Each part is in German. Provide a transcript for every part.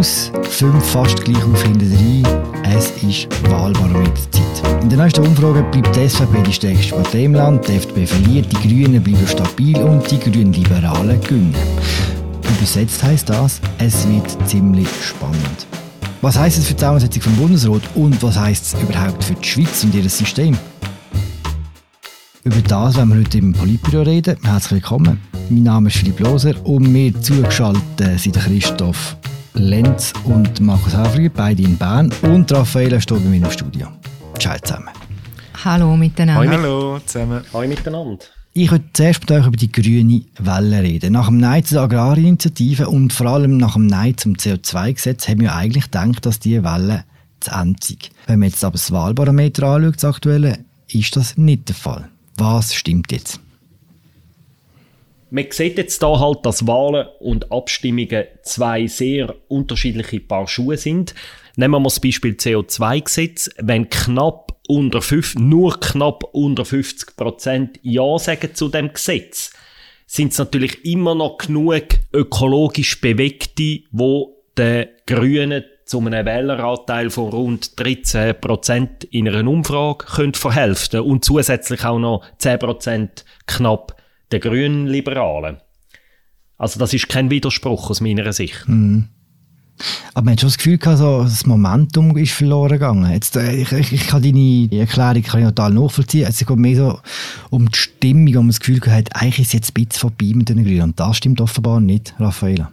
plus 5 fast gleich auf hinter drei. Es ist Wahlbarometerzeit. In der nächsten Umfrage bleibt die SVP die stärkste Partei im Land, die FDP verliert, die Grünen bleiben stabil und die Grünen Liberalen gewinnen. Übersetzt heißt das, es wird ziemlich spannend. Was heißt es für die Zusammensetzung vom Bundesrat und was heißt es überhaupt für die Schweiz und ihr System? Über das werden wir heute im Politbüro reden. Herzlich willkommen. Mein Name ist Philipp Loser und mir zugeschaltet sind Christoph Lenz und Markus Häfliger, beide in Bern und Raffaella steht bei mir im Studio. Ciao zusammen. Hallo miteinander. Hallo zusammen. Hallo miteinander. Ich würde zuerst mit euch über die grüne Welle reden. Nach dem Nein zur Agrarinitiative und vor allem nach dem Nein zum CO2-Gesetz haben wir eigentlich gedacht, dass diese Welle zu Ende ist. Wenn man jetzt aber das Wahlbarometer anschaut, das aktuelle, ist das nicht der Fall. Was stimmt jetzt? Man sieht jetzt da halt, dass Wahlen und Abstimmungen zwei sehr unterschiedliche Paar Schuhe sind. Nehmen wir mal das Beispiel CO2-Gesetz. Wenn knapp unter 5, nur knapp unter 50 Prozent Ja sagen zu dem Gesetz, sind es natürlich immer noch genug ökologisch Bewegte, wo den Grünen zu einem Wähleranteil von rund 13 Prozent in einer Umfrage können verhelfen und zusätzlich auch noch 10 Prozent knapp der grünen Liberalen. Also das ist kein Widerspruch aus meiner Sicht. Mhm. Aber man hat schon das Gefühl gehabt, so, das Momentum ist verloren gegangen. Jetzt, äh, ich, ich, ich kann deine Erklärung kann ich total nachvollziehen. Es geht mehr so um die Stimmung, um das Gefühl gehabt, eigentlich ist jetzt ein bisschen vorbei mit den Grünen. Und das stimmt offenbar nicht, Raffaella.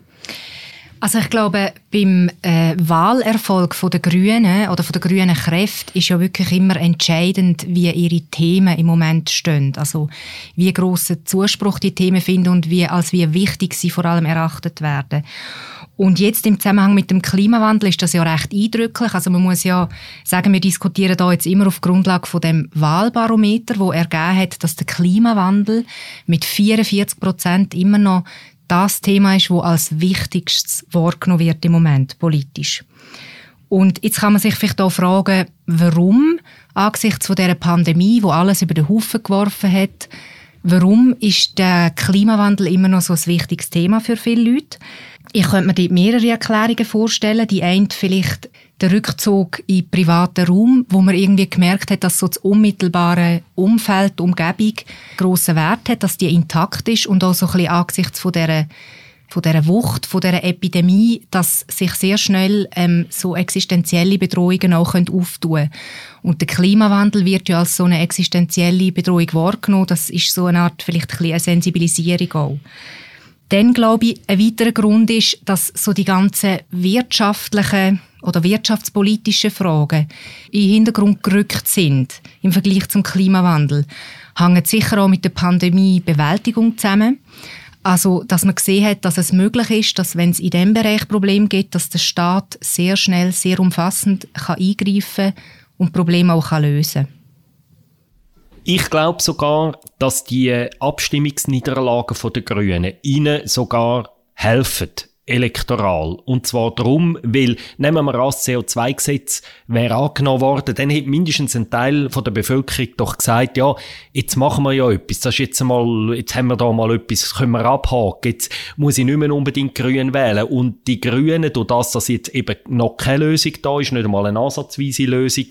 Also ich glaube, beim äh, Wahlerfolg von der Grünen oder von der grünen Kräfte ist ja wirklich immer entscheidend, wie ihre Themen im Moment stehen. Also wie grossen Zuspruch die Themen finden und wie als wie wichtig sie vor allem erachtet werden. Und jetzt im Zusammenhang mit dem Klimawandel ist das ja recht eindrücklich. Also man muss ja sagen, wir diskutieren da jetzt immer auf Grundlage von dem Wahlbarometer, wo ergeben hat, dass der Klimawandel mit 44 Prozent immer noch das Thema ist, wo als wichtigstes wahrgenommen wird im Moment politisch. Und jetzt kann man sich vielleicht auch fragen, warum angesichts von der Pandemie, wo alles über den Haufen geworfen hat, warum ist der Klimawandel immer noch so ein wichtiges Thema für viele Leute? Ich könnte mir dort mehrere Erklärungen vorstellen. Die eine vielleicht der Rückzug in privaten Raum, wo man irgendwie gemerkt hat, dass so das unmittelbare Umfeld, die Umgebung grossen Wert hat, dass die intakt ist und auch so ein bisschen angesichts von dieser von dieser Wucht, von dieser Epidemie, dass sich sehr schnell ähm, so existenzielle Bedrohungen auch auftun können. Und der Klimawandel wird ja als so eine existenzielle Bedrohung wahrgenommen. Das ist so eine Art vielleicht ein eine Sensibilisierung auch. Dann glaube ich, ein weiterer Grund ist, dass so die ganzen wirtschaftlichen oder wirtschaftspolitischen Fragen in den Hintergrund gerückt sind im Vergleich zum Klimawandel, hängen sicher auch mit der Pandemie-Bewältigung zusammen. Also, dass man gesehen hat, dass es möglich ist, dass wenn es in diesem Bereich Probleme gibt, dass der Staat sehr schnell, sehr umfassend kann eingreifen und Probleme auch kann lösen kann. Ich glaube sogar, dass die Abstimmungsniederlagen der Grünen ihnen sogar helfen, elektoral. Und zwar darum, weil, nehmen wir an, das CO2-Gesetz wäre angenommen worden, dann hätte mindestens ein Teil von der Bevölkerung doch gesagt, ja, jetzt machen wir ja etwas, das ist jetzt mal, jetzt haben wir da mal etwas, können wir abhaken, jetzt muss ich nicht mehr unbedingt Grün wählen. Und die Grünen, durch das, dass jetzt eben noch keine Lösung da ist, nicht einmal eine ansatzweise Lösung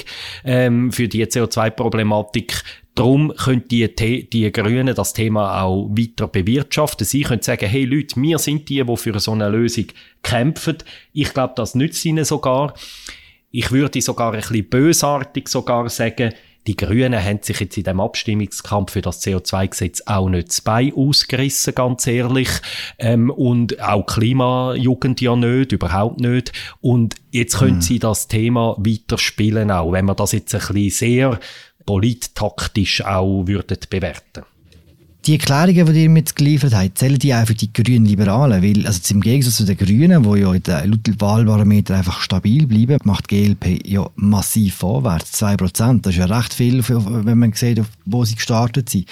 ähm, für die CO2-Problematik, Darum können die, die Grünen das Thema auch weiter bewirtschaften. Sie können sagen, hey Leute, wir sind die, die für so eine Lösung kämpfen. Ich glaube, das nützt ihnen sogar. Ich würde sogar ein bisschen bösartig sogar sagen, die Grünen haben sich jetzt in dem Abstimmungskampf für das CO2-Gesetz auch nicht das Bein ausgerissen, ganz ehrlich. Ähm, und auch Klimajugend ja nicht, überhaupt nicht. Und jetzt können mhm. sie das Thema weiterspielen auch, wenn man das jetzt ein bisschen sehr polittaktisch auch würden bewerten die Erklärungen, die ihr mir jetzt geliefert habt, zählen die auch für die grünen Liberalen? Weil, also im Gegensatz zu den Grünen, die ja in den Wahlbarometer einfach stabil bleiben, macht die GLP ja massiv vorwärts. 2%. Das ist ja recht viel, wenn man sieht, wo sie gestartet sind.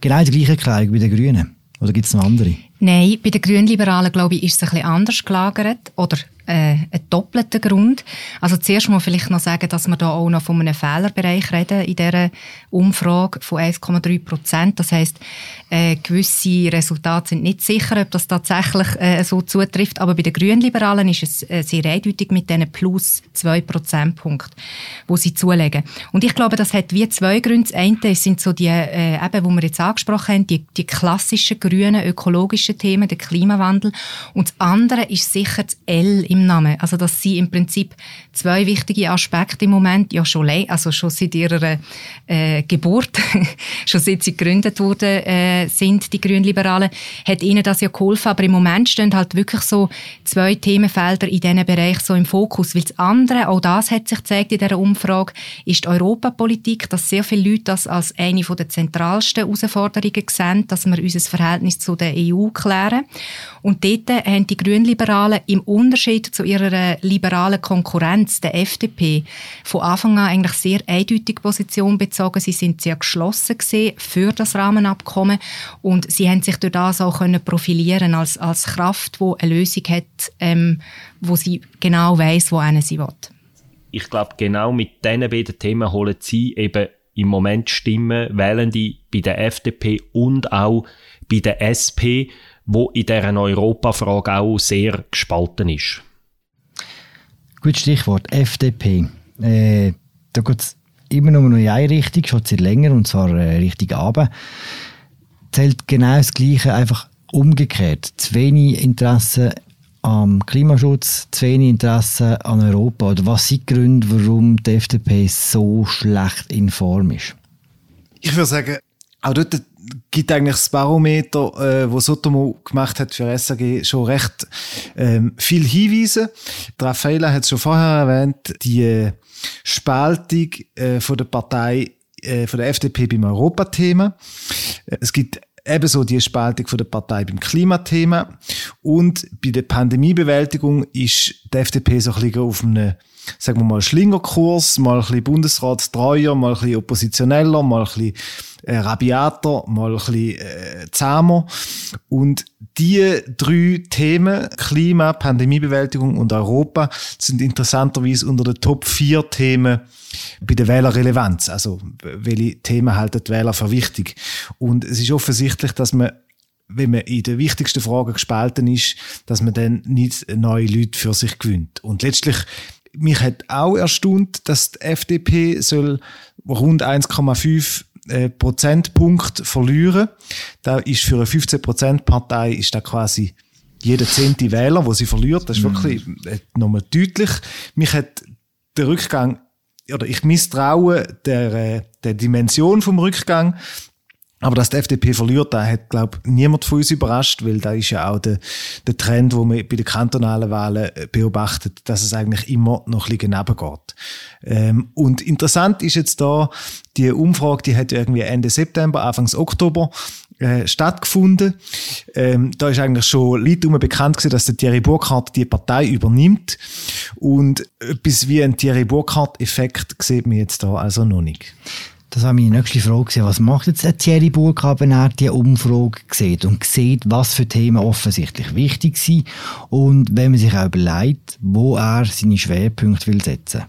Genau die gleiche Erklärung wie die Grünen. Oder gibt es noch andere? Nein, bei den Grünliberalen, glaube ich, ist es ein bisschen anders gelagert. Oder äh, einen doppelten Grund. Also zuerst mal vielleicht noch sagen, dass wir da auch noch von einem Fehlerbereich reden in dieser Umfrage von 1,3 Prozent. Das heißt, äh, gewisse Resultate sind nicht sicher, ob das tatsächlich äh, so zutrifft. Aber bei den Grünliberalen ist es äh, sehr eindeutig mit diesen plus 2 Prozentpunkten, wo sie zulegen. Und ich glaube, das hat wie zwei Gründe. Das eine sind so die, äh, eben, wo wir jetzt angesprochen haben, die, die klassischen grünen ökologischen Themen, der Klimawandel. Und das andere ist sicher das L im Namen. Also dass sie im Prinzip zwei wichtige Aspekte im Moment, ja schon, also schon seit ihrer äh, Geburt, schon seit sie gegründet wurden, äh, sind die Grünliberalen, hat ihnen das ja geholfen, aber im Moment stehen halt wirklich so zwei Themenfelder in diesem Bereich so im Fokus, weil das andere, auch das hat sich gezeigt in dieser Umfrage, ist die Europapolitik, dass sehr viele Leute das als eine der zentralsten Herausforderungen sehen, dass wir unser Verhältnis zu der EU klären. Und dort haben die Grünliberalen im Unterschied Unterschied zu ihrer liberalen Konkurrenz, der FDP, von Anfang an eigentlich sehr eindeutig Position bezogen. Sie sind sehr geschlossen für das Rahmenabkommen und sie haben sich durch das auch können profilieren als, als Kraft, die eine Lösung hat, ähm, wo sie genau weiß, wo sie will. Ich glaube, genau mit diesen beiden Themen holen sie eben im Moment Stimmen, wählen die bei der FDP und auch bei der SP, wo in deren Europafrage auch sehr gespalten ist. Gut Stichwort FDP. Äh, da geht es immer noch in eine Richtung, schon seit länger, und zwar äh, Richtung Abend. Zählt genau das Gleiche, einfach umgekehrt. Zu wenig Interesse am Klimaschutz, zu wenig Interesse an Europa. Oder was sind die Gründe, warum die FDP so schlecht in Form ist? Ich würde sagen, auch dort gibt eigentlich das Barometer, äh, wo Sotomo gemacht hat für SAG, schon recht ähm, viel Hinweise. Raffaella hat es schon vorher erwähnt, die äh, Spaltung äh, von der Partei, äh, von der FDP beim Europathema. Es gibt ebenso die Spaltung von der Partei beim Klimathema und bei der Pandemiebewältigung ist die FDP so ein bisschen auf einem sagen wir mal, Schlingerkurs, mal ein bisschen Bundesratstreuer, mal ein bisschen oppositioneller, mal ein bisschen äh, rabiater, mal ein bisschen äh, zahmer. Und die drei Themen, Klima, Pandemiebewältigung und Europa, sind interessanterweise unter den Top 4 Themen bei der Wählerrelevanz. Also, welche Themen halten die Wähler für wichtig? Und es ist offensichtlich, dass man wenn man in den wichtigsten Fragen gespalten ist, dass man dann nicht neue Leute für sich gewinnt. Und letztlich mich hat auch erstaunt, dass die FDP soll rund 1,5 äh, Prozentpunkt verlieren. Da ist für eine 15 Prozent Partei ist da quasi jeder zehnte Wähler, wo sie verliert. Das ist mm. wirklich äh, nochmal deutlich. Mich hat der Rückgang oder ich misstraue der, äh, der Dimension vom Rückgang. Aber dass die FDP verliert, da hat, glaube niemand von uns überrascht, weil da ist ja auch der, der Trend, wo man bei den kantonalen Wahlen äh, beobachtet, dass es eigentlich immer noch ein bisschen geht. Ähm, und interessant ist jetzt da, die Umfrage, die hat irgendwie Ende September, Anfangs Oktober äh, stattgefunden. Ähm, da ist eigentlich schon Leute bekannt gewesen, dass der Thierry Burkhardt die Partei übernimmt. Und etwas wie ein Thierry Burkhardt-Effekt sieht man jetzt da also noch nicht. Das war meine nächste Frage. Was macht jetzt Thierry Burkhardt, wenn er diese Umfrage sieht und sieht, was für Themen offensichtlich wichtig sind und wenn man sich auch überlegt, wo er seine Schwerpunkte will setzen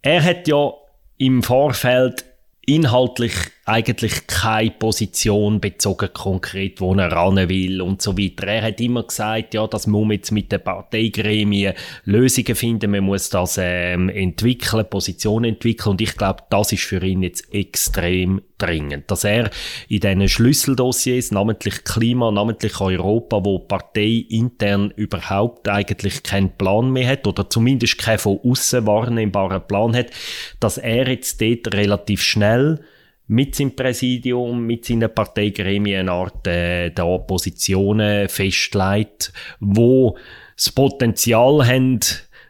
Er hat ja im Vorfeld inhaltlich eigentlich keine Position bezogen konkret, wo er ran will und so weiter. Er hat immer gesagt, ja, das muss man jetzt mit den Parteigremien Lösungen finden, man muss das ähm, entwickeln, Position entwickeln. Und ich glaube, das ist für ihn jetzt extrem dringend, dass er in diesen Schlüsseldossiers, namentlich Klima, namentlich Europa, wo Partei intern überhaupt eigentlich keinen Plan mehr hat oder zumindest keinen von außen wahrnehmbaren Plan hat, dass er jetzt dort relativ schnell mit seinem Präsidium, mit seinen Parteigremien eine Art äh, der Oppositionen festlegt, wo das Potenzial haben,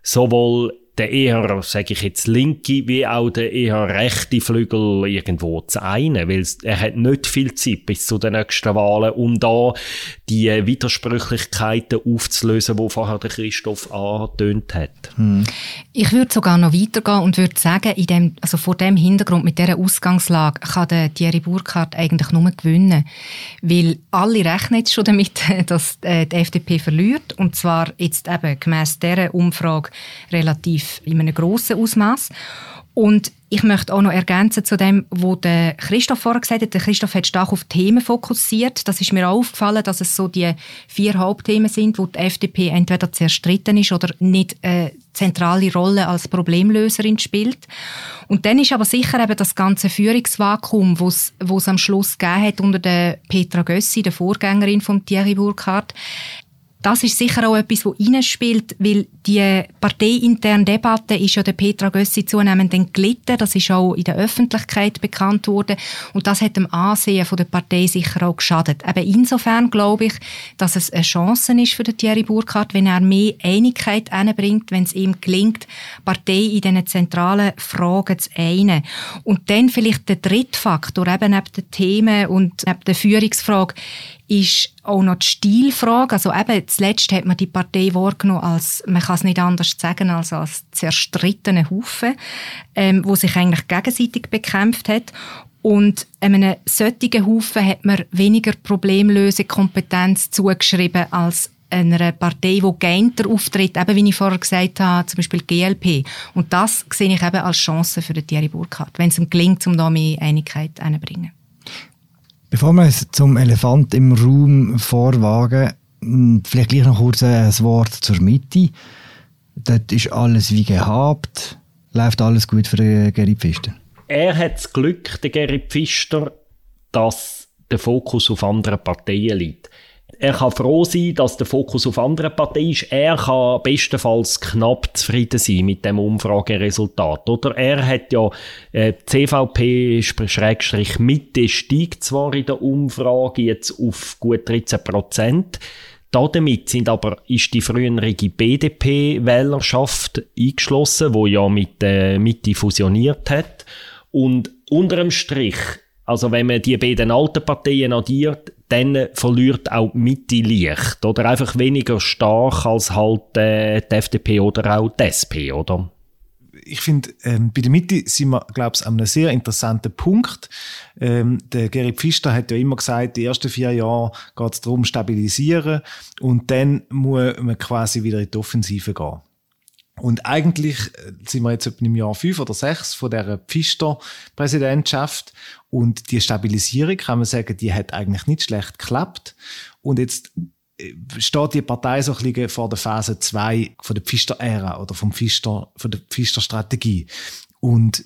sowohl der eher, sage ich jetzt, linke wie auch der eher rechte Flügel irgendwo zu einen, weil er hat nicht viel Zeit bis zu den nächsten Wahlen, um da die Widersprüchlichkeiten aufzulösen, wo vorher der Christoph angetönt hat. Hm. Ich würde sogar noch weitergehen und würde sagen, in dem, also vor dem Hintergrund mit dieser Ausgangslage kann der Thierry Burkhardt eigentlich nur gewinnen, weil alle rechnen jetzt schon damit, dass äh, die FDP verliert und zwar jetzt eben gemäss dieser Umfrage relativ in einem grossen Ausmaß. Und ich möchte auch noch ergänzen zu dem, was Christoph vorher gesagt hat. Christoph hat stark auf Themen fokussiert. Das ist mir auch aufgefallen, dass es so die vier Hauptthemen sind, wo die FDP entweder zerstritten ist oder nicht eine zentrale Rolle als Problemlöserin spielt. Und dann ist aber sicher eben das ganze Führungsvakuum, was es am Schluss gegeben hat unter der Petra Gössi, der Vorgängerin von Thierry Burkhardt, das ist sicher auch etwas, das reinspielt, weil die parteiinterne Debatte ist ja der Petra Gössi zunehmend entglitten. Das ist auch in der Öffentlichkeit bekannt worden. Und das hat dem Ansehen der Partei sicher auch geschadet. Aber insofern glaube ich, dass es eine Chance ist für Thierry Burkhardt, wenn er mehr Einigkeit einbringt, wenn es ihm gelingt, Partei in diesen zentralen Fragen zu einen. Und dann vielleicht der dritte Faktor, eben neben den Themen und neben der Führungsfrage, ist auch noch die Stilfrage. Also eben, zuletzt hat man die Partei wahrgenommen als, man kann es nicht anders sagen, als als zerstrittene Haufen, ähm, wo sich eigentlich gegenseitig bekämpft hat. Und einem solchen Haufen hat man weniger Problemlösekompetenz zugeschrieben als einer Partei, die geeinter auftritt, eben wie ich vorher gesagt habe, zum Beispiel GLP. Und das sehe ich eben als Chance für den Thierry Burkhardt, wenn es ihm gelingt, um da mehr Einigkeit einzubringen. Bevor wir uns zum Elefant im Raum vorwagen, hm, vielleicht gleich noch kurz ein Wort zur Mitte. Dort ist alles wie gehabt. Läuft alles gut für den Gerrit Pfister? Er hat das Glück, der Gerrit Pfister, dass der Fokus auf anderen Parteien liegt er kann froh sein, dass der Fokus auf andere Parteien ist. Er kann bestenfalls knapp zufrieden sein mit dem Umfrageresultat. Oder er hat ja äh, CVP Schrägstrich Mitte steigt zwar in der Umfrage jetzt auf gut 13 Prozent. Damit sind aber, ist die frühere BDP-Wählerschaft eingeschlossen, wo ja mit der äh, Mitte fusioniert hat. Und unterm Strich, also wenn man die beiden alten Parteien addiert, dann verliert auch die Mitte Licht. Oder einfach weniger stark als halt äh, die FDP oder auch die SP, oder? ich finde, ähm, bei der Mitte sind wir, glaube ich, an einem sehr interessanten Punkt. Ähm, der Gerrit Pfister hat ja immer gesagt, die ersten vier Jahre geht es darum, stabilisieren und dann muss man quasi wieder in die Offensive gehen. Und eigentlich äh, sind wir jetzt etwa im Jahr fünf oder sechs von der Pfister-Präsidentschaft und die Stabilisierung, kann man sagen, die hat eigentlich nicht schlecht geklappt. Und jetzt äh, steht die Partei so ein bisschen vor der Phase 2 von der Pfister-Ära oder vom Pfister, von der Pfister-Strategie. Und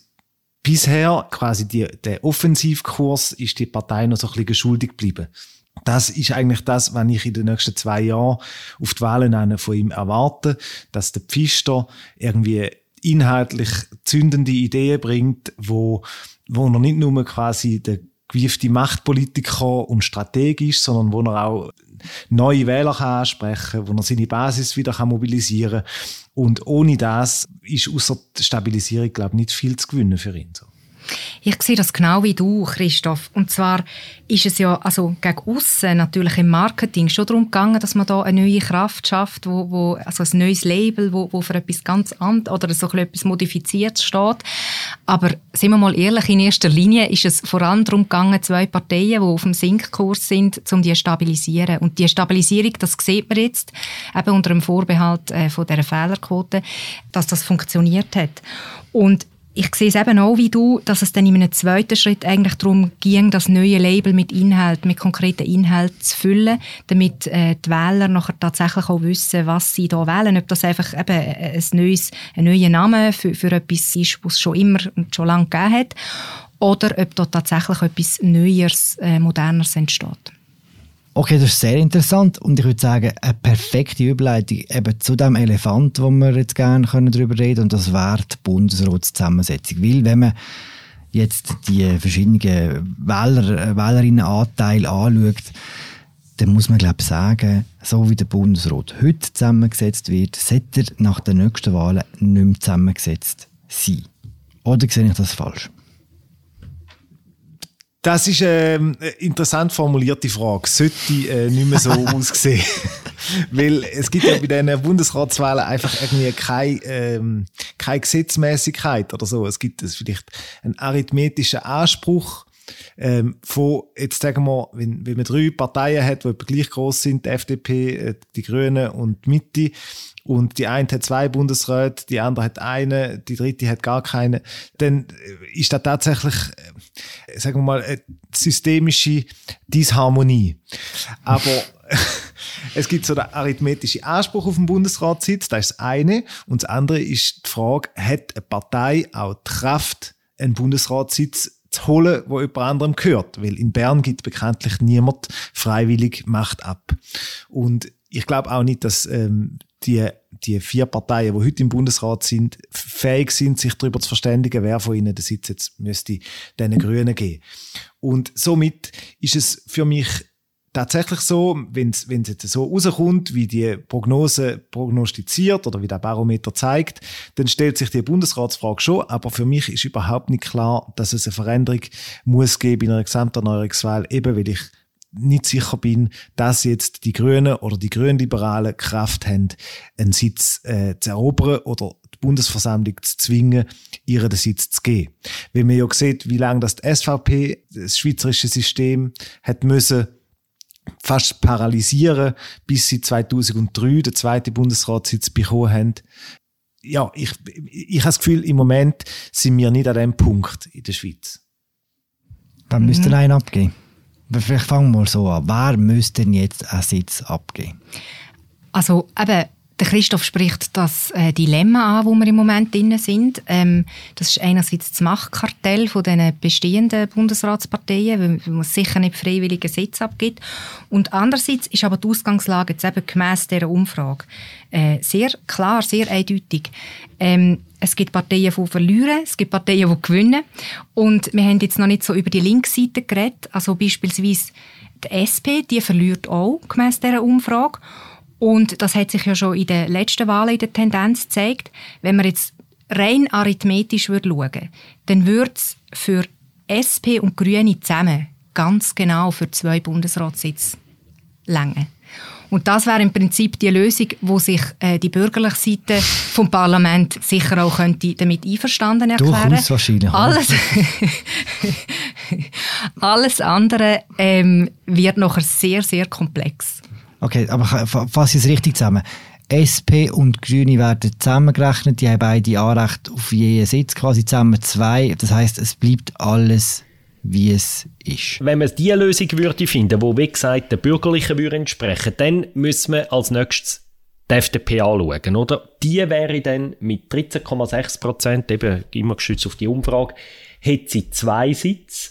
bisher quasi die, der Offensivkurs ist die Partei noch so ein bisschen geschuldig geblieben. Das ist eigentlich das, was ich in den nächsten zwei Jahren auf die Wahlen von ihm erwarte, dass der Pfister irgendwie inhaltlich zündende Ideen bringt, wo, wo er nicht nur quasi der gewiefte Machtpolitiker und strategisch, sondern wo er auch neue Wähler kann ansprechen, wo er seine Basis wieder kann mobilisieren und ohne das ist außer Stabilisierung glaube ich nicht viel zu gewinnen für ihn. So. Ich sehe das genau wie du, Christoph. Und zwar ist es ja also gegen außen natürlich im Marketing schon darum gegangen, dass man da eine neue Kraft schafft, wo, wo also ein neues Label, wo, wo für etwas ganz anderes oder so etwas Modifiziertes steht. Aber sind wir mal ehrlich, in erster Linie ist es vor allem darum gegangen, zwei Parteien, die auf dem Sinkkurs sind, um die zu stabilisieren. Und die Stabilisierung, das sieht man jetzt, eben unter dem Vorbehalt äh, von dieser Fehlerquote, dass das funktioniert hat. Und ich sehe es eben auch wie du, dass es dann in einem zweiten Schritt eigentlich darum ging, das neue Label mit Inhalt, mit konkreten Inhalten zu füllen, damit äh, die Wähler nachher tatsächlich auch wissen, was sie da wählen. Ob das einfach eben ein, neues, ein neuer Name für, für etwas ist, was es schon immer und schon lange gegeben hat, oder ob da tatsächlich etwas Neues, äh, Moderneres entsteht. Okay, das ist sehr interessant und ich würde sagen, eine perfekte Überleitung eben zu dem Elefant, wo wir jetzt gerne darüber reden können und das wäre die Bundesratszusammensetzung. Weil wenn man jetzt die verschiedenen Wähler, Wählerinnenanteile anschaut, dann muss man glaube sagen, so wie der Bundesrat heute zusammengesetzt wird, sollte er nach den nächsten Wahlen nicht mehr zusammengesetzt sein. Oder sehe ich das falsch? Das ist ähm, eine interessant formulierte Frage. Sollte äh, nicht mehr so aussehen? Weil es gibt ja bei diesen Bundesratswahlen einfach irgendwie keine, ähm, keine Gesetzmäßigkeit oder so. Es gibt es vielleicht einen arithmetischen Anspruch ähm, von, jetzt sagen wir, wenn, wenn man drei Parteien hat, die gleich groß sind, die FDP, äh, die Grünen und die Mitte, und die eine hat zwei Bundesräte, die andere hat eine, die dritte hat gar keine, dann äh, ist da tatsächlich, äh, sagen wir mal, systemische Disharmonie. Aber es gibt so den arithmetischen Anspruch auf den Bundesratssitz, das ist das eine. Und das andere ist die Frage, hat eine Partei auch die Kraft, einen Bundesratssitz zu holen, wo jemand anderem gehört? Weil in Bern gibt bekanntlich niemand freiwillig Macht ab. Und ich glaube auch nicht, dass ähm, die, die vier Parteien, die heute im Bundesrat sind, fähig sind, sich darüber zu verständigen, wer von ihnen den Sitz jetzt müsste den Grünen geben. Und somit ist es für mich tatsächlich so, wenn es jetzt so rauskommt, wie die Prognose prognostiziert oder wie der Barometer zeigt, dann stellt sich die Bundesratsfrage schon, aber für mich ist überhaupt nicht klar, dass es eine Veränderung muss geben in einer Gesamterneuerungswahl, eben weil ich nicht sicher bin, dass jetzt die Grünen oder die Grünliberalen Kraft haben, einen Sitz äh, zu erobern oder die Bundesversammlung zu zwingen, ihren Sitz zu geben. Wenn man ja sieht, wie lange das die SVP, das schweizerische System, hat müssen fast paralysieren, bis sie 2003 den zweiten Bundesratssitz bekommen haben. Ja, ich, ich habe das Gefühl, im Moment sind wir nicht an dem Punkt in der Schweiz. Dann mhm. müsste einen abgeben. Vielleicht fangen wir mal so an. Wer müsste denn jetzt einen Sitz abgeben? Also eben, der Christoph spricht das äh, Dilemma an, wo wir im Moment drin sind. Ähm, das ist einerseits das Machtkartell von den bestehenden Bundesratsparteien, weil man sicher nicht freiwillige Sitz abgibt. Und andererseits ist aber die Ausgangslage jetzt eben gemäss dieser Umfrage äh, sehr klar, sehr eindeutig. Ähm, es gibt Parteien, die verlieren, es gibt Parteien, die gewinnen. Und wir haben jetzt noch nicht so über die Linksseite geredet. Also beispielsweise die SP, die verliert auch gemäss dieser Umfrage. Und das hat sich ja schon in den letzten Wahlen in der Tendenz gezeigt. Wenn man jetzt rein arithmetisch würde schauen dann würde es für SP und Grüne zusammen ganz genau für zwei Bundesratssitze länger. Und das wäre im Prinzip die Lösung, wo sich äh, die bürgerliche Seite vom Parlament sicher auch könnte damit einverstanden erklären. Durchaus wahrscheinlich. Alles, alles andere ähm, wird nachher sehr, sehr komplex. Okay, aber fasse ich es richtig zusammen. SP und Grüne werden zusammengerechnet, die haben beide Anrecht auf jeden Sitz, quasi zusammen zwei. Das heißt, es bleibt alles wie es ist. Wenn man diese Lösung würde finden, wo wie gesagt der bürgerlichen würde entsprechen, dann müssen wir als nächstes die FDP anschauen, oder? Die wäre dann mit 13,6 Prozent, eben immer gestützt auf die Umfrage, hätte sie zwei Sitze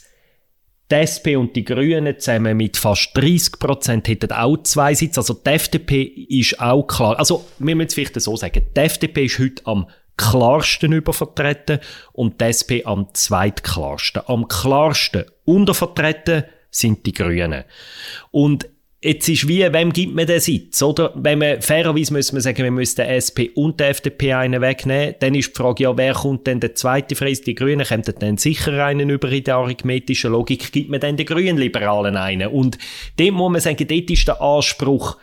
die SP und die Grünen zusammen mit fast 30 Prozent hätten auch zwei Sitze. Also die FDP ist auch klar. Also wir müssen es vielleicht so sagen. Die FDP ist heute am klarsten übervertreten und die SP am zweitklarsten. Am klarsten untervertreten sind die Grünen. Und Jetzt ist wie, wem gibt man den Sitz, oder? Wenn man, fairerweise müssen wir sagen, wir müssen den SP und den FDP einen wegnehmen, dann ist die Frage, ja, wer kommt denn der zweite Freis? Die Grünen kommen dann sicher einen über in der arithmetischen Logik, gibt man dann den Grünen-Liberalen einen? Und dem muss man sagen, dort ist der Anspruch,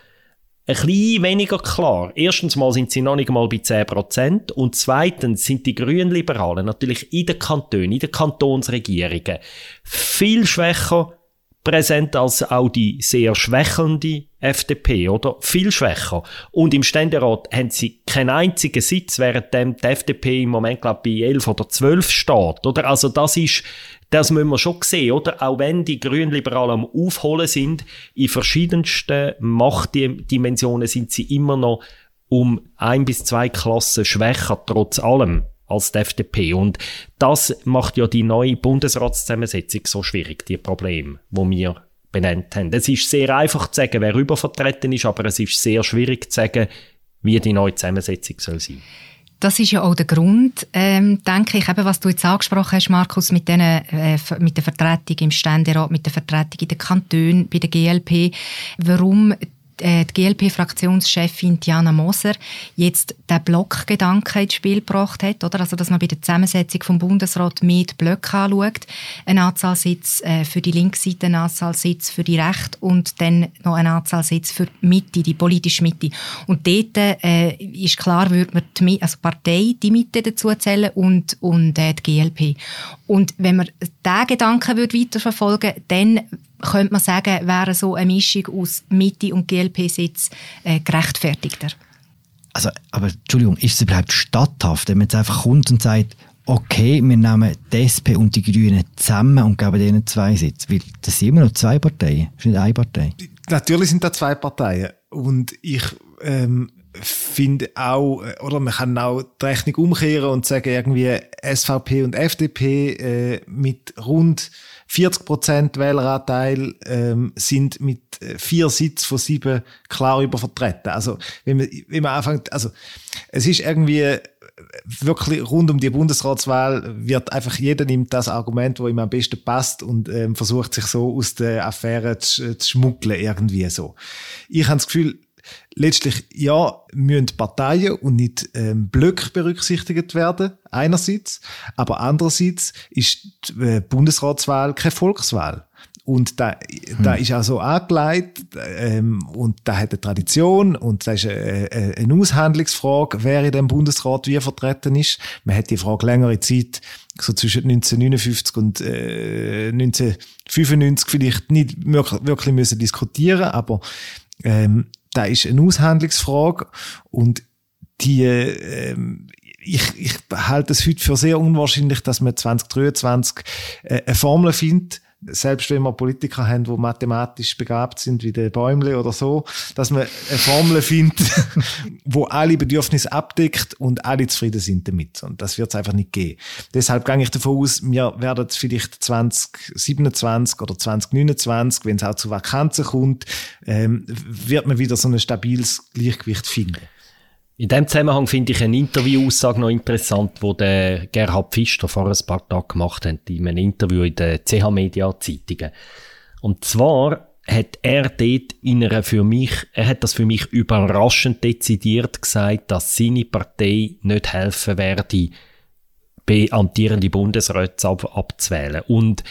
ein bisschen weniger klar. Erstens mal sind sie noch nicht mal bei 10% und zweitens sind die Grünen-Liberalen natürlich in den Kantonen, in den Kantonsregierungen viel schwächer präsent als auch die sehr schwächelnde FDP, oder? Viel schwächer. Und im Ständerat haben sie keinen einzigen Sitz, während die FDP im Moment, glaube ich, bei 11 oder 12 steht, oder? Also das ist, das müssen wir schon sehen, oder? Auch wenn die Grünliberalen am Aufholen sind, in verschiedensten Machtdimensionen sind sie immer noch um ein bis zwei Klassen schwächer, trotz allem als die FDP. Und das macht ja die neue Bundesratszusammensetzung so schwierig, die Probleme, wo wir benannt haben. Es ist sehr einfach zu sagen, wer übervertreten ist, aber es ist sehr schwierig zu sagen, wie die neue Zusammensetzung soll sein. das ist ja auch der Grund, ähm, denke ich, eben, was du jetzt angesprochen hast, Markus, mit, den, äh, mit der Vertretung im Ständerat, mit der Vertretung in den Kantonen, bei der GLP, warum die GLP-Fraktionschefin Diana Moser jetzt den Blockgedanken ins Spiel gebracht hat, oder? Also, dass man bei der Zusammensetzung vom Bundesrat die Blöcke anschaut. Eine Anzahl Sitz äh, für die linke Seite, eine Anzahl Sitz für die rechte und dann noch eine Anzahl Sitz für die Mitte, die politische Mitte. Und dort äh, ist klar, würde man die, also die Partei, die Mitte dazu zählen und, und äh, die GLP. Und wenn man diesen Gedanken weiterverfolgen würde, dann könnte man sagen, wäre so eine Mischung aus Mitte und GLP-Sitz äh, gerechtfertigter. Also, aber Entschuldigung, ist es überhaupt statthaft, wenn man jetzt einfach kommt und sagt, okay, wir nehmen die SP und die Grünen zusammen und geben denen zwei Sitze? Weil das sind immer noch zwei Parteien, das ist nicht eine Partei. Natürlich sind da zwei Parteien und ich ähm, finde auch, äh, oder man kann auch die Rechnung umkehren und sagen, irgendwie SVP und FDP äh, mit rund 40 Prozent Wähleranteil ähm, sind mit äh, vier Sitzen von sieben klar übervertreten. Also wenn man, wenn man anfängt, also es ist irgendwie äh, wirklich rund um die Bundesratswahl wird einfach jeder nimmt das Argument, wo ihm am besten passt und ähm, versucht sich so aus der Affäre zu, zu schmuggeln irgendwie so. Ich habe das Gefühl, letztlich, ja, müssen Parteien und nicht ähm, Blöcke berücksichtigt werden, einerseits, aber andererseits ist die äh, Bundesratswahl keine Volkswahl. Und da, hm. da ist auch so angelegt ähm, und da hat eine Tradition und da ist eine, eine Aushandlungsfrage, wer in dem Bundesrat wie vertreten ist. Man hat die Frage längere Zeit, so zwischen 1959 und äh, 1995 vielleicht nicht wirklich, wirklich müssen diskutieren, aber ähm, da ist eine Aushandlungsfrage und die, ähm, ich, ich halte es heute für sehr unwahrscheinlich, dass man 2023 äh, eine Formel findet, selbst wenn wir Politiker haben, die mathematisch begabt sind, wie der Bäumle oder so, dass man eine Formel findet, wo alle Bedürfnisse abdeckt und alle zufrieden sind damit. Und das wird es einfach nicht geben. Deshalb gehe ich davon aus, wir werden vielleicht 2027 oder 2029, wenn es auch zu Vakanzen kommt, ähm, wird man wieder so ein stabiles Gleichgewicht finden. In dem Zusammenhang finde ich eine Interviewaussage noch interessant, wo der Gerhard Pfister vor ein paar Tagen gemacht hat, in einem Interview in der CH Media Zeitungen. Und zwar hat er dort in einer für mich, er hat das für mich überraschend dezidiert gesagt, dass seine Partei nicht helfen werde, amtierende Bundesräte ab, abzuwählen. Und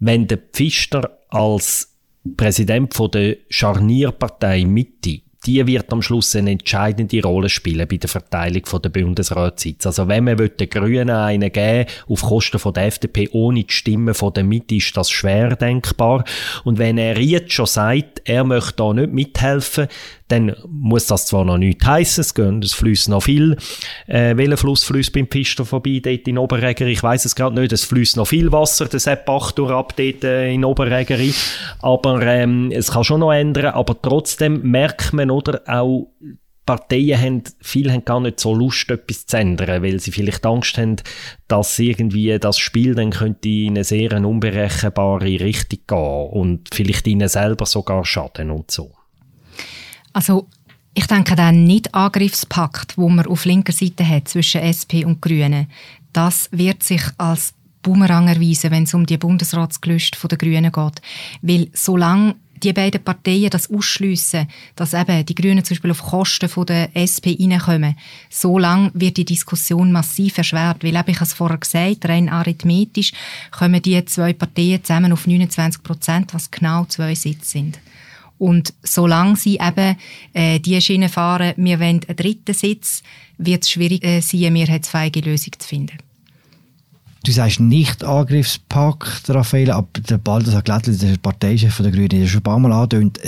wenn der Pfister als Präsident von der Scharnierpartei Mitte die wird am Schluss eine entscheidende Rolle spielen bei der Verteilung der Bundesratssitze. Also wenn man den Grünen einen geben auf Kosten von der FDP ohne die Stimmen von der Mitte, ist das schwer denkbar. Und wenn er jetzt schon sagt, er möchte da nicht mithelfen, dann muss das zwar noch nicht heissen, es gehen, es fließt noch viel. Äh, welcher Fluss fließt beim Pfister vorbei, dort in Oberregeri? Ich weiß es gerade nicht, es fließt noch viel Wasser, der Sepp Achtur ab dort äh, in Oberregeri. Aber ähm, es kann schon noch ändern, aber trotzdem merkt man, oder, auch Parteien haben, viele haben gar nicht so Lust, etwas zu ändern, weil sie vielleicht Angst haben, dass irgendwie das Spiel dann könnte in eine sehr unberechenbare Richtung gehen und vielleicht ihnen selber sogar schaden und so. Also ich denke, der Nicht-Angriffspakt, wo man auf linker Seite hat zwischen SP und Grünen, das wird sich als Bumerang erweisen, wenn es um die Bundesratsgelüste der Grünen geht. Weil solange die beiden Parteien das ausschliessen, dass eben die Grünen zum Beispiel auf Kosten der SP reinkommen, so lange wird die Diskussion massiv erschwert. Weil eben, ich es vorher gesagt, rein arithmetisch kommen die zwei Parteien zusammen auf 29 Prozent, was genau zwei Sitze sind. Und solange sie eben äh, die Schiene fahren, wir wollen einen dritten Sitz, wird es schwierig äh, sein, eine mehrheitsfähige Lösung zu finden. Du sagst nicht Angriffspakt, Raphael, aber der Balthasar Glättler, der Parteichef der Grünen, der schon ein paar Mal angedeutet,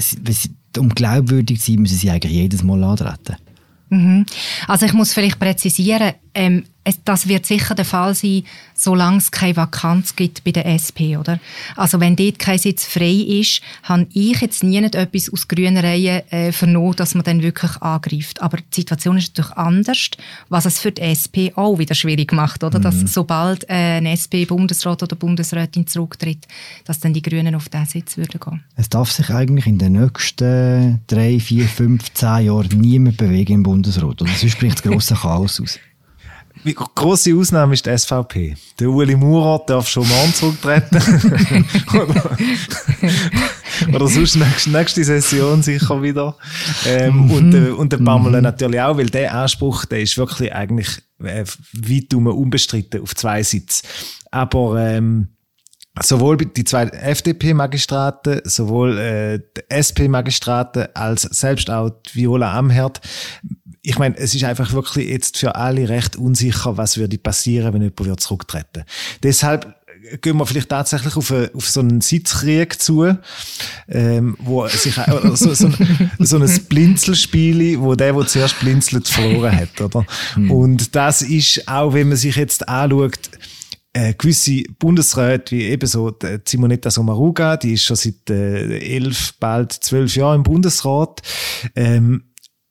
um glaubwürdig zu sein, müssen sie eigentlich jedes Mal antreten. Mhm. Also ich muss vielleicht präzisieren, ähm, es, das wird sicher der Fall sein, solange es keine Vakanz gibt bei der SP, oder? Also wenn dort kein Sitz frei ist, habe ich jetzt nie nicht etwas aus grünen Reihen äh, vernommen, dass man dann wirklich angreift. Aber die Situation ist natürlich anders, was es für die SP auch wieder schwierig macht, oder? Mhm. Dass sobald äh, ein SP-Bundesrat oder Bundesrätin zurücktritt, dass dann die Grünen auf diesen Sitz würden gehen. Es darf sich eigentlich in den nächsten drei, vier, fünf, zehn Jahren niemand bewegen im Bundesrat, oder? Sonst spricht das grosse Chaos aus. Grosse Ausnahme ist die SVP. Der Uli Maurer darf schon morgen zurücktreten. oder, oder sonst nächste, nächste Session sicher wieder. Ähm, mhm. Und, äh, und der Pamela mhm. natürlich auch, weil der Anspruch, der ist wirklich eigentlich äh, weit um unbestritten auf zwei Sitz. Aber ähm, sowohl die zwei FDP-Magistraten, sowohl äh, die SP-Magistraten als selbst auch Viola Amherd ich meine, es ist einfach wirklich jetzt für alle recht unsicher, was würde passieren, wenn jemand zurücktreten. Deshalb gehen wir vielleicht tatsächlich auf, eine, auf so einen Sitzkrieg zu, ähm, wo sich so, so, ein, so ein Blinzelspiel, wo der, der zuerst blinzelt, verloren hat, oder? Mhm. Und das ist auch, wenn man sich jetzt anschaut, äh, gewisse Bundesräte, wie eben so Simonetta Sommaruga, die ist schon seit äh, elf, bald zwölf Jahren im Bundesrat, ähm,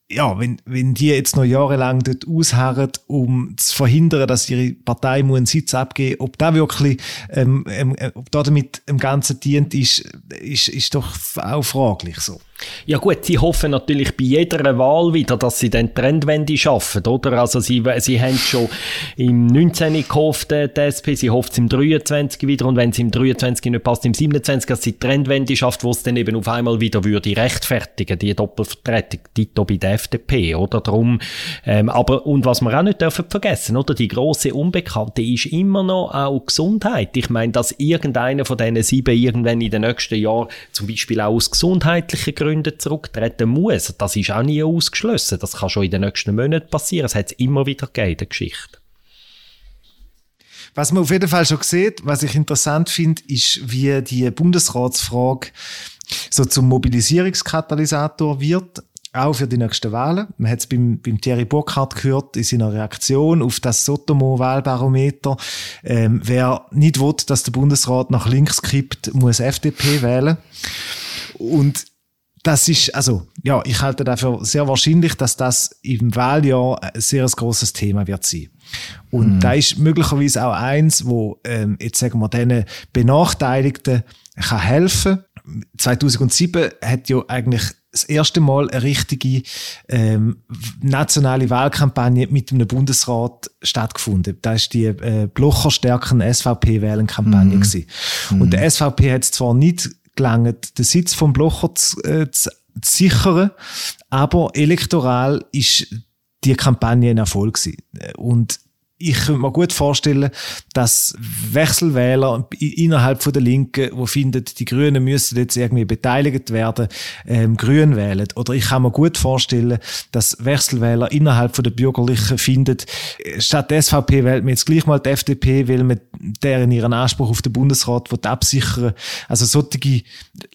ja, wenn, wenn die jetzt noch jahrelang dort ausharren, um zu verhindern, dass ihre Partei einen Sitz abgeben ob da wirklich, ähm, ähm, ob da damit im Ganzen dient, ist, ist, ist doch auch fraglich so. Ja gut, sie hoffen natürlich bei jeder Wahl wieder, dass sie den Trendwende schaffen, oder? Also sie, sie haben schon im 19. gehofft, äh, die SP, sie hofft es im 23 wieder und wenn es im 23 nicht passt, im 27, dass sie die Trendwende schafft, wo es dann eben auf einmal wieder würde rechtfertigen, die Doppelvertretung, Dito bei der FDP, oder? Darum, ähm, aber, und was wir auch nicht dürfen vergessen, oder? Die große Unbekannte ist immer noch auch Gesundheit. Ich meine, dass irgendeiner von diesen sieben irgendwann in den nächsten Jahren zum Beispiel auch aus gesundheitlichen Gründen Gründen zurücktreten muss. Das ist auch nie ausgeschlossen. Das kann schon in den nächsten Monaten passieren. Es hat es immer wieder gegeben in der Geschichte. Was man auf jeden Fall schon sieht, was ich interessant finde, ist, wie die Bundesratsfrage so zum Mobilisierungskatalysator wird, auch für die nächsten Wahlen. Man hat es beim, beim Thierry Burkhardt gehört in seiner Reaktion auf das Sotomo-Wahlbarometer. Ähm, wer nicht will, dass der Bundesrat nach links kippt, muss FDP wählen. Und das ist, also, ja, ich halte dafür sehr wahrscheinlich, dass das im Wahljahr ein sehr großes Thema wird sein. Und mhm. da ist möglicherweise auch eins, wo, ähm, jetzt sagen wir, diesen Benachteiligten kann helfen. 2007 hat ja eigentlich das erste Mal eine richtige ähm, nationale Wahlkampagne mit einem Bundesrat stattgefunden. Da ist die äh, Blocherstärken SVP-Wählenkampagne mhm. gewesen. Und der SVP hat zwar nicht gelangt, den Sitz vom Blocher zu, äh, zu, sichern, aber elektoral ist die Kampagne ein Erfolg gewesen. Und ich könnte mir gut vorstellen, dass Wechselwähler innerhalb von der Linken, wo finden, die Grünen müssen jetzt irgendwie beteiligt werden, ähm, Grün wählen. Oder ich kann mir gut vorstellen, dass Wechselwähler innerhalb von der Bürgerlichen finden, äh, statt der SVP wählt man jetzt gleich mal die FDP, weil man deren ihren Anspruch auf den Bundesrat will absichern. Also solche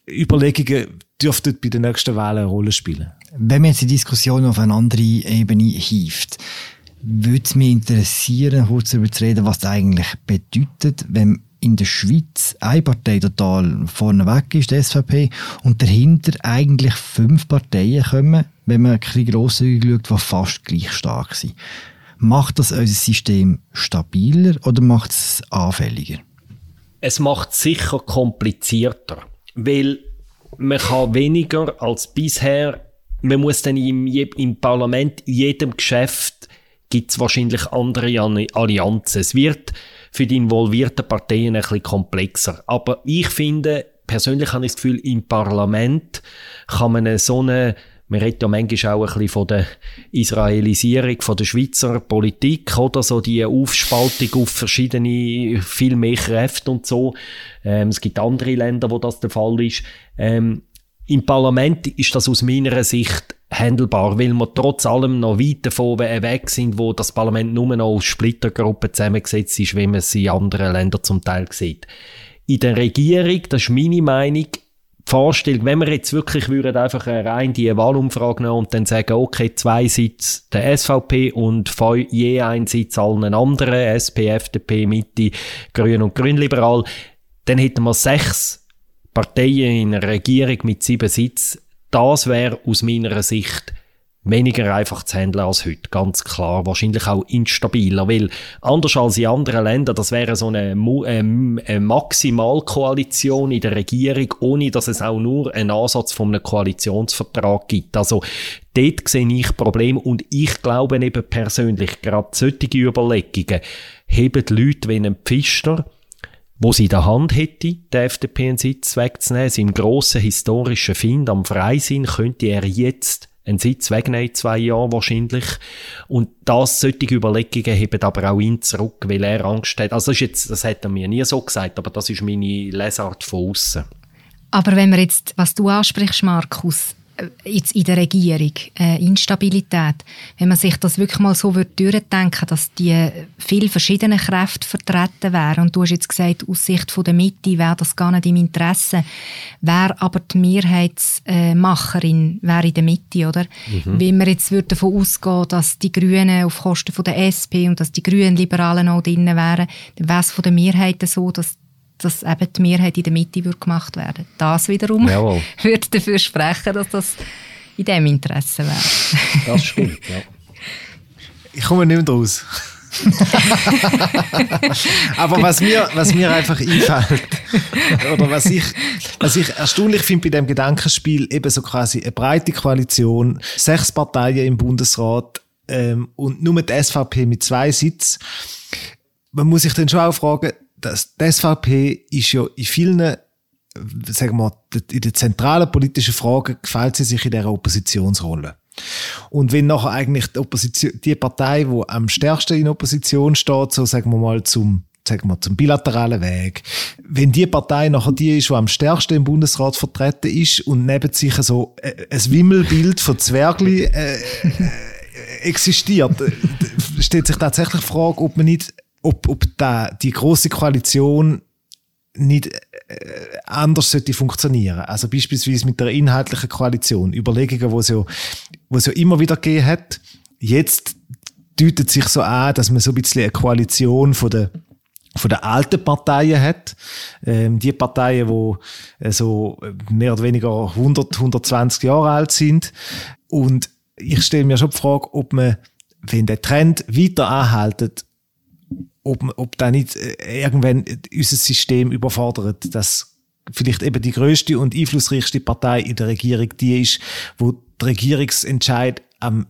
Überlegungen dürften bei den nächsten Wahlen eine Rolle spielen. Wenn man jetzt die Diskussion auf eine andere Ebene hieft, würde es mich interessieren, kurz darüber zu reden, was das eigentlich bedeutet, wenn in der Schweiz eine Partei total vorne weg ist, die SVP, und dahinter eigentlich fünf Parteien kommen, wenn man ein bisschen grosszügig schaut, die fast gleich stark sind. Macht das unser System stabiler oder macht es anfälliger? Es macht es sicher komplizierter, weil man kann weniger als bisher, man muss dann im, im Parlament jedem Geschäft gibt es wahrscheinlich andere Allianzen. Es wird für die involvierten Parteien ein bisschen komplexer. Aber ich finde, persönlich habe ich das Gefühl, im Parlament kann man so eine man redet ja manchmal auch ein bisschen von der Israelisierung von der Schweizer Politik oder so die Aufspaltung auf verschiedene, viel mehr Kräfte und so. Ähm, es gibt andere Länder, wo das der Fall ist. Ähm, Im Parlament ist das aus meiner Sicht handelbar, weil wir trotz allem noch weit davon weg sind, wo das Parlament nur noch aus Splittergruppen zusammengesetzt ist, wie man es in anderen Ländern zum Teil sieht. In der Regierung, das ist meine Meinung, die Vorstellung, wenn wir jetzt wirklich würden einfach rein die Wahlumfrage nehmen und dann sagen, okay, zwei Sitze der SVP und je ein Sitz allen anderen, SP, FDP, Mitte, Grün und Grünliberal, dann hätten wir sechs Parteien in einer Regierung mit sieben Sitzen das wäre aus meiner Sicht weniger einfach zu handeln als heute, ganz klar. Wahrscheinlich auch instabiler, weil anders als in anderen Ländern, das wäre so eine, ähm, eine Maximalkoalition in der Regierung, ohne dass es auch nur einen Ansatz von einem Koalitionsvertrag gibt. Also dort sehe ich Probleme und ich glaube eben persönlich, gerade solche Überlegungen heben die Leute wie einen Pfister, wo sie in der Hand hätte, der FDP einen Sitz wegzunehmen. Im grossen historischen Find am Freisinn könnte er jetzt einen Sitz wegnehmen, zwei Jahre wahrscheinlich. Und das, solche Überlegungen haben aber auch ihn zurück, weil er Angst hat. Also das, ist jetzt, das hat er mir nie so gesagt, aber das ist meine Lesart von außen. Aber wenn wir jetzt, was du ansprichst, Markus, jetzt in der Regierung, äh, Instabilität, wenn man sich das wirklich mal so durchdenken dass die viele verschiedene Kräfte vertreten wären und du hast jetzt gesagt, aus Sicht von der Mitte wäre das gar nicht im Interesse, wäre aber die Mehrheitsmacherin äh, wäre in der Mitte, oder? Mhm. Wenn wir jetzt davon ausgehen, dass die Grünen auf Kosten von der SP und dass die Grünen Liberalen auch drin wären, dann wäre es von der Mehrheit so, dass dass eben die Mehrheit in der Mitte wird gemacht werden Das wiederum würde dafür sprechen, dass das in dem Interesse wäre. Das stimmt, ja. Ich komme nicht mehr raus. Aber was mir, was mir einfach einfällt, oder was ich, was ich erstaunlich finde bei dem Gedankenspiel, eben so quasi eine breite Koalition, sechs Parteien im Bundesrat ähm, und nur die SVP mit zwei Sitzen. Man muss sich dann schon auch fragen, das, die SVP ist ja in vielen, sagen wir mal, in den zentralen politischen Fragen gefällt sie sich in der Oppositionsrolle. Und wenn nachher eigentlich die, Opposition, die Partei, die am stärksten in Opposition steht, so sagen wir mal zum sagen wir, zum bilateralen Weg. Wenn die Partei nachher die ist, die am stärksten im Bundesrat vertreten ist und neben sich so äh, ein Wimmelbild von Zwergli äh, äh, existiert, steht sich tatsächlich die Frage, ob man nicht ob, ob da die große Koalition nicht äh, anders sollte funktionieren. Also beispielsweise mit der inhaltlichen Koalition. Überlegungen, wo es ja, wo es ja immer wieder gegeben hat. Jetzt deutet sich so an, dass man so ein bisschen eine Koalition von der von den alten Parteien hat. Ähm, die Parteien, die äh, so mehr oder weniger 100, 120 Jahre alt sind. Und ich stelle mir schon die Frage, ob man, wenn der Trend weiter anhaltet, ob, ob da nicht äh, irgendwann unser System überfordert, dass vielleicht eben die größte und einflussreichste Partei in der Regierung die ist, wo der Regierungsentscheid am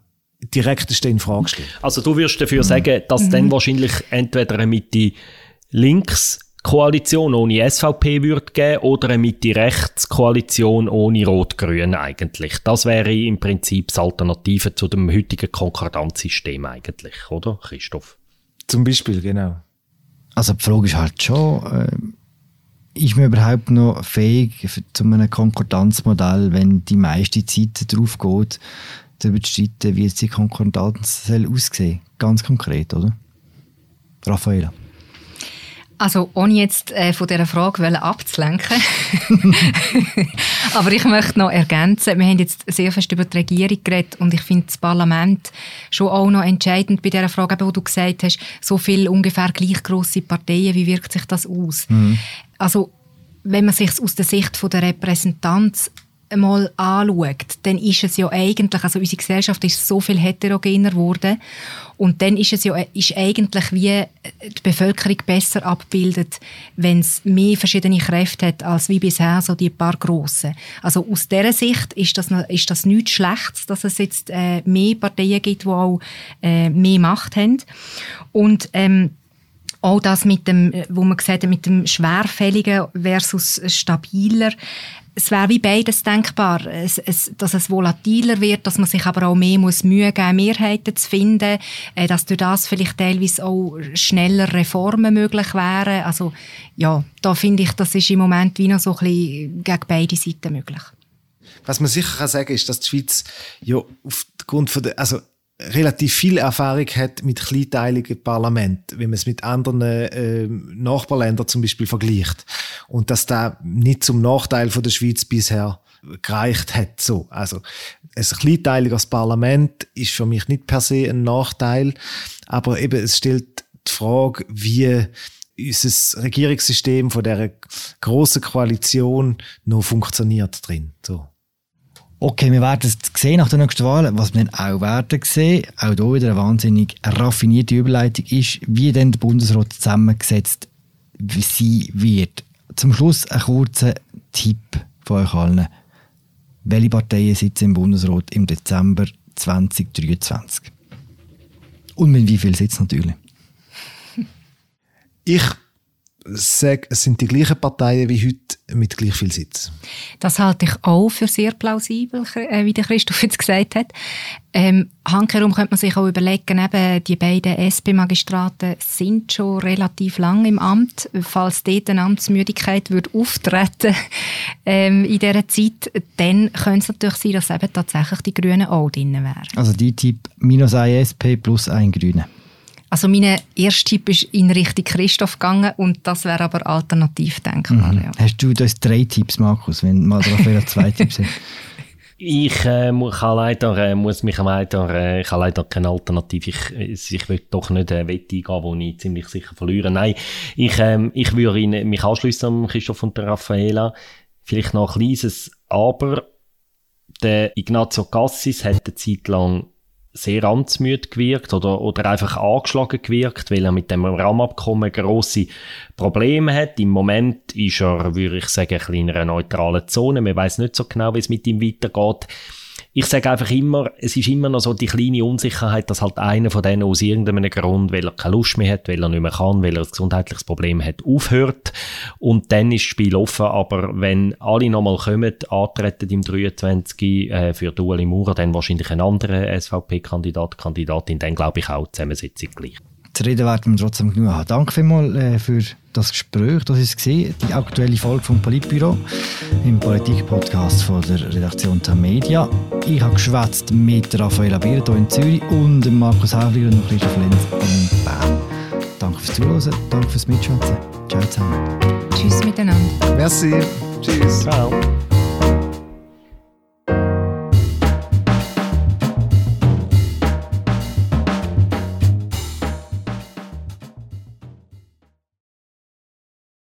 direktesten in Frage steht. Also du wirst dafür sagen, dass mhm. dann wahrscheinlich entweder eine Mitte-Links Koalition ohne SVP würde geben oder eine Mitte-Rechts-Koalition ohne Rot-Grün eigentlich. Das wäre im Prinzip das Alternative zu dem heutigen Konkordanzsystem eigentlich, oder Christoph? Zum Beispiel, genau. Also die Frage ist halt schon, äh, ist man überhaupt noch fähig zu einem Konkordanzmodell, wenn die meiste Zeit darauf geht, darüber zu streiten, wie jetzt die Konkordanz aussehen soll? Ganz konkret, oder? Raffaella. Also ohne jetzt äh, von dieser Frage abzulenken. Aber ich möchte noch ergänzen, wir haben jetzt sehr fest über die Regierung geredet und ich finde das Parlament schon auch noch entscheidend bei dieser Frage, wo du gesagt hast, so viele ungefähr gleich grosse Parteien, wie wirkt sich das aus? Mhm. Also wenn man sich aus der Sicht von der Repräsentanz mal anschaut, dann ist es ja eigentlich, also unsere Gesellschaft ist so viel heterogener geworden und dann ist es ja ist eigentlich wie die Bevölkerung besser abbildet, wenn es mehr verschiedene Kräfte hat als wie bisher so die paar grossen. Also aus dieser Sicht ist das ist das nichts Schlechtes, dass es jetzt äh, mehr Parteien gibt, die auch äh, mehr Macht haben und ähm, auch das mit dem, wo man gesagt hat, mit dem Schwerfälligen versus stabiler es wäre wie beides denkbar, es, es, dass es volatiler wird, dass man sich aber auch mehr muss Mühe geben Mehrheiten zu finden, äh, dass durch das vielleicht teilweise auch schneller Reformen möglich wären. Also ja, da finde ich, das ist im Moment wie noch so ein bisschen gegen beide Seiten möglich. Was man sicher kann sagen ist, dass die Schweiz ja aufgrund von der, also relativ viel Erfahrung hat mit kleinteiligen Parlament, wenn man es mit anderen äh, Nachbarländern zum Beispiel vergleicht. Und dass da nicht zum Nachteil von der Schweiz bisher gereicht hat. So. Also, ein kleinteiliges Parlament ist für mich nicht per se ein Nachteil, aber eben, es stellt die Frage, wie unser Regierungssystem von der großen Koalition noch funktioniert drin. So. Okay, wir werden es sehen nach der nächsten Wahl. Was wir auch werden sehen, auch hier wieder eine wahnsinnig raffinierte Überleitung ist, wie denn der Bundesrat zusammengesetzt sein wird. Zum Schluss ein kurzer Tipp von euch allen. Welche Parteien sitzen im Bundesrat im Dezember 2023? Und mit wie viel Sitzen natürlich? Ich sage, es sind die gleichen Parteien wie heute mit gleich viel Sitz. Das halte ich auch für sehr plausibel, äh, wie der Christoph jetzt gesagt hat. Ähm, Hankerum könnte man sich auch überlegen, eben, die beiden SP-Magistraten sind schon relativ lang im Amt. Falls dort eine Amtsmüdigkeit würde auftreten ähm, in dieser Zeit, dann könnte es natürlich sein, dass eben tatsächlich die Grünen auch drin wären. Also die Typ minus ein SP plus ein Grüne. Also mein erster Tipp ist in Richtung Christoph gegangen und das wäre aber alternativ denkbar. Mhm. Ja. Hast du das drei Tipps, Markus, wenn mal Raphael zwei Tipps hat? Ich äh, muss, leider, äh, muss mich leider, äh, ich habe leider keine Alternative. Ich, ich will doch nicht eine Wette eingehen, wo ich ziemlich sicher verliere. Nein, ich, ähm, ich würde ihn, mich anschließen an Christoph und der Raffaela. Vielleicht noch ein kleines Aber. Der Ignazio Cassis hat eine Zeit lang sehr amtsmüde gewirkt oder, oder einfach angeschlagen gewirkt, weil er mit dem Rahmenabkommen grosse Probleme hat. Im Moment ist er, würde ich sagen, in einer neutralen Zone. Man weiß nicht so genau, wie es mit ihm weitergeht ich sage einfach immer, es ist immer noch so die kleine Unsicherheit, dass halt einer von denen aus irgendeinem Grund, weil er keine Lust mehr hat, weil er nicht mehr kann, weil er ein gesundheitliches Problem hat, aufhört. Und dann ist das Spiel offen. Aber wenn alle nochmal kommen, antreten im 23 äh, für Ueli Maurer, dann wahrscheinlich ein anderer SVP-Kandidat, Kandidatin, dann glaube ich auch die Zusammensetzung gleich zu reden werden wir trotzdem genug haben. Danke vielmals äh, für das Gespräch. Das ist gesehen, die aktuelle Folge vom Politbüro im Politik-Podcast von der Redaktion der Media. Ich habe geschwätzt mit Raffaella Birto in Zürich und Markus Häfliger und Christoph Lenz in Bern. Danke fürs Zuhören, danke fürs Mitschätzen. Ciao zusammen. Tschüss miteinander. Merci. Tschüss. Ciao.